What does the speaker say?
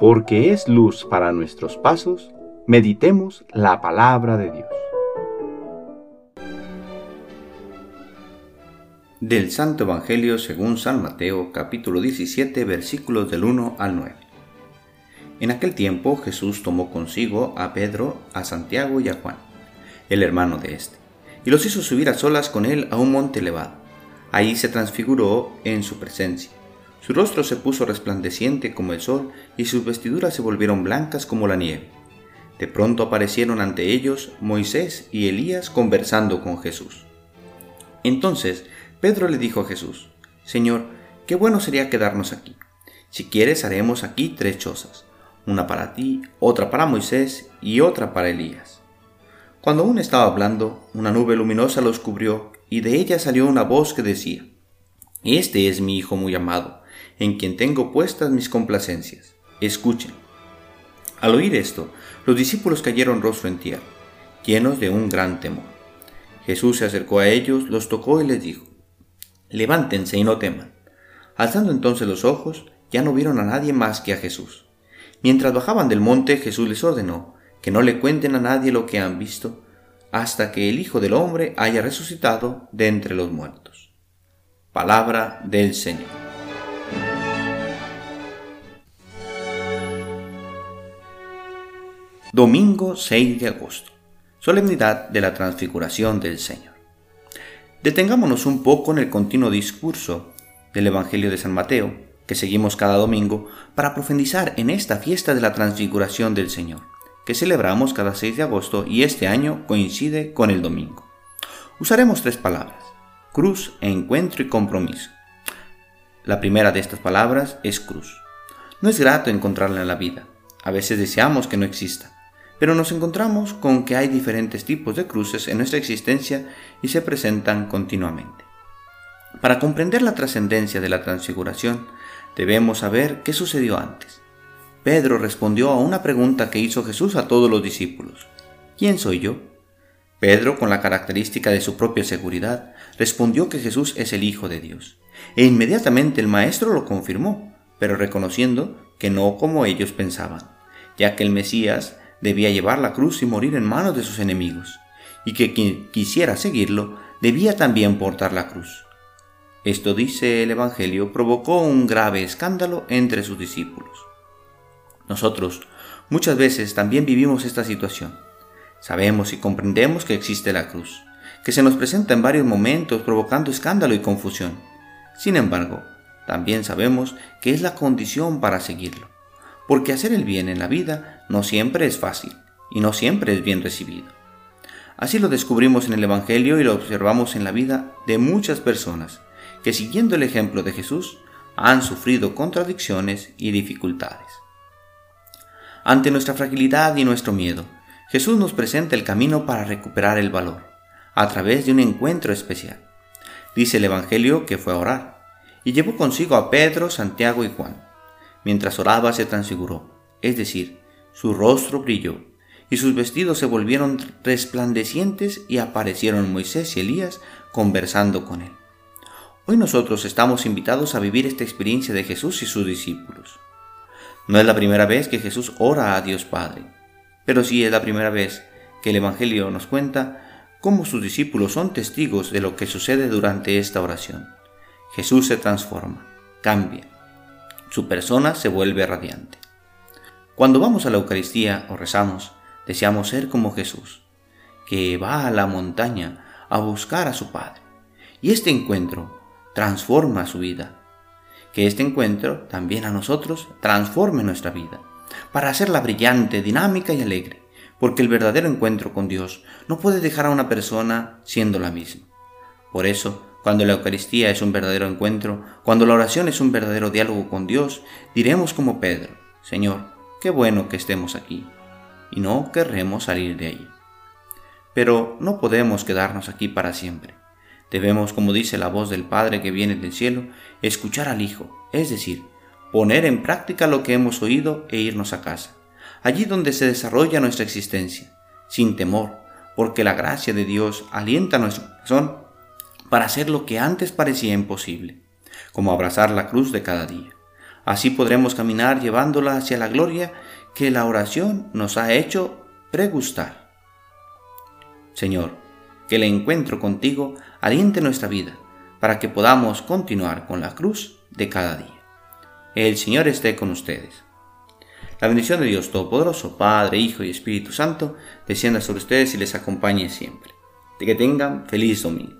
porque es luz para nuestros pasos, meditemos la palabra de Dios. Del Santo Evangelio según San Mateo capítulo 17 versículos del 1 al 9. En aquel tiempo Jesús tomó consigo a Pedro, a Santiago y a Juan, el hermano de éste, y los hizo subir a solas con él a un monte elevado. Ahí se transfiguró en su presencia su rostro se puso resplandeciente como el sol y sus vestiduras se volvieron blancas como la nieve. De pronto aparecieron ante ellos Moisés y Elías conversando con Jesús. Entonces Pedro le dijo a Jesús, Señor, qué bueno sería quedarnos aquí. Si quieres haremos aquí tres chozas, una para ti, otra para Moisés y otra para Elías. Cuando aún estaba hablando, una nube luminosa los cubrió y de ella salió una voz que decía, Este es mi Hijo muy amado en quien tengo puestas mis complacencias. Escuchen. Al oír esto, los discípulos cayeron rostro en tierra, llenos de un gran temor. Jesús se acercó a ellos, los tocó y les dijo, Levántense y no teman. Alzando entonces los ojos, ya no vieron a nadie más que a Jesús. Mientras bajaban del monte, Jesús les ordenó que no le cuenten a nadie lo que han visto, hasta que el Hijo del Hombre haya resucitado de entre los muertos. Palabra del Señor. Domingo 6 de agosto, solemnidad de la transfiguración del Señor. Detengámonos un poco en el continuo discurso del Evangelio de San Mateo, que seguimos cada domingo, para profundizar en esta fiesta de la transfiguración del Señor, que celebramos cada 6 de agosto y este año coincide con el domingo. Usaremos tres palabras, cruz, encuentro y compromiso. La primera de estas palabras es cruz. No es grato encontrarla en la vida. A veces deseamos que no exista pero nos encontramos con que hay diferentes tipos de cruces en nuestra existencia y se presentan continuamente. Para comprender la trascendencia de la transfiguración, debemos saber qué sucedió antes. Pedro respondió a una pregunta que hizo Jesús a todos los discípulos. ¿Quién soy yo? Pedro, con la característica de su propia seguridad, respondió que Jesús es el Hijo de Dios. E inmediatamente el Maestro lo confirmó, pero reconociendo que no como ellos pensaban, ya que el Mesías debía llevar la cruz y morir en manos de sus enemigos, y que quien quisiera seguirlo debía también portar la cruz. Esto, dice el Evangelio, provocó un grave escándalo entre sus discípulos. Nosotros muchas veces también vivimos esta situación. Sabemos y comprendemos que existe la cruz, que se nos presenta en varios momentos provocando escándalo y confusión. Sin embargo, también sabemos que es la condición para seguirlo porque hacer el bien en la vida no siempre es fácil y no siempre es bien recibido. Así lo descubrimos en el Evangelio y lo observamos en la vida de muchas personas que siguiendo el ejemplo de Jesús han sufrido contradicciones y dificultades. Ante nuestra fragilidad y nuestro miedo, Jesús nos presenta el camino para recuperar el valor, a través de un encuentro especial. Dice el Evangelio que fue a orar, y llevó consigo a Pedro, Santiago y Juan. Mientras oraba se transfiguró, es decir, su rostro brilló, y sus vestidos se volvieron resplandecientes y aparecieron Moisés y Elías conversando con él. Hoy nosotros estamos invitados a vivir esta experiencia de Jesús y sus discípulos. No es la primera vez que Jesús ora a Dios Padre, pero sí es la primera vez que el Evangelio nos cuenta cómo sus discípulos son testigos de lo que sucede durante esta oración. Jesús se transforma, cambia, su persona se vuelve radiante. Cuando vamos a la Eucaristía o rezamos, deseamos ser como Jesús, que va a la montaña a buscar a su Padre. Y este encuentro transforma su vida. Que este encuentro también a nosotros transforme nuestra vida, para hacerla brillante, dinámica y alegre, porque el verdadero encuentro con Dios no puede dejar a una persona siendo la misma. Por eso, cuando la Eucaristía es un verdadero encuentro, cuando la oración es un verdadero diálogo con Dios, diremos como Pedro, Señor, qué bueno que estemos aquí, y no querremos salir de ahí. Pero no podemos quedarnos aquí para siempre. Debemos, como dice la voz del Padre que viene del cielo, escuchar al Hijo, es decir, poner en práctica lo que hemos oído e irnos a casa, allí donde se desarrolla nuestra existencia, sin temor, porque la gracia de Dios alienta nuestro corazón para hacer lo que antes parecía imposible, como abrazar la cruz de cada día. Así podremos caminar llevándola hacia la gloria que la oración nos ha hecho pregustar. Señor, que el encuentro contigo aliente nuestra vida para que podamos continuar con la cruz de cada día. El Señor esté con ustedes. La bendición de Dios Todopoderoso, Padre, Hijo y Espíritu Santo, descienda sobre ustedes y les acompañe siempre. De que tengan feliz domingo.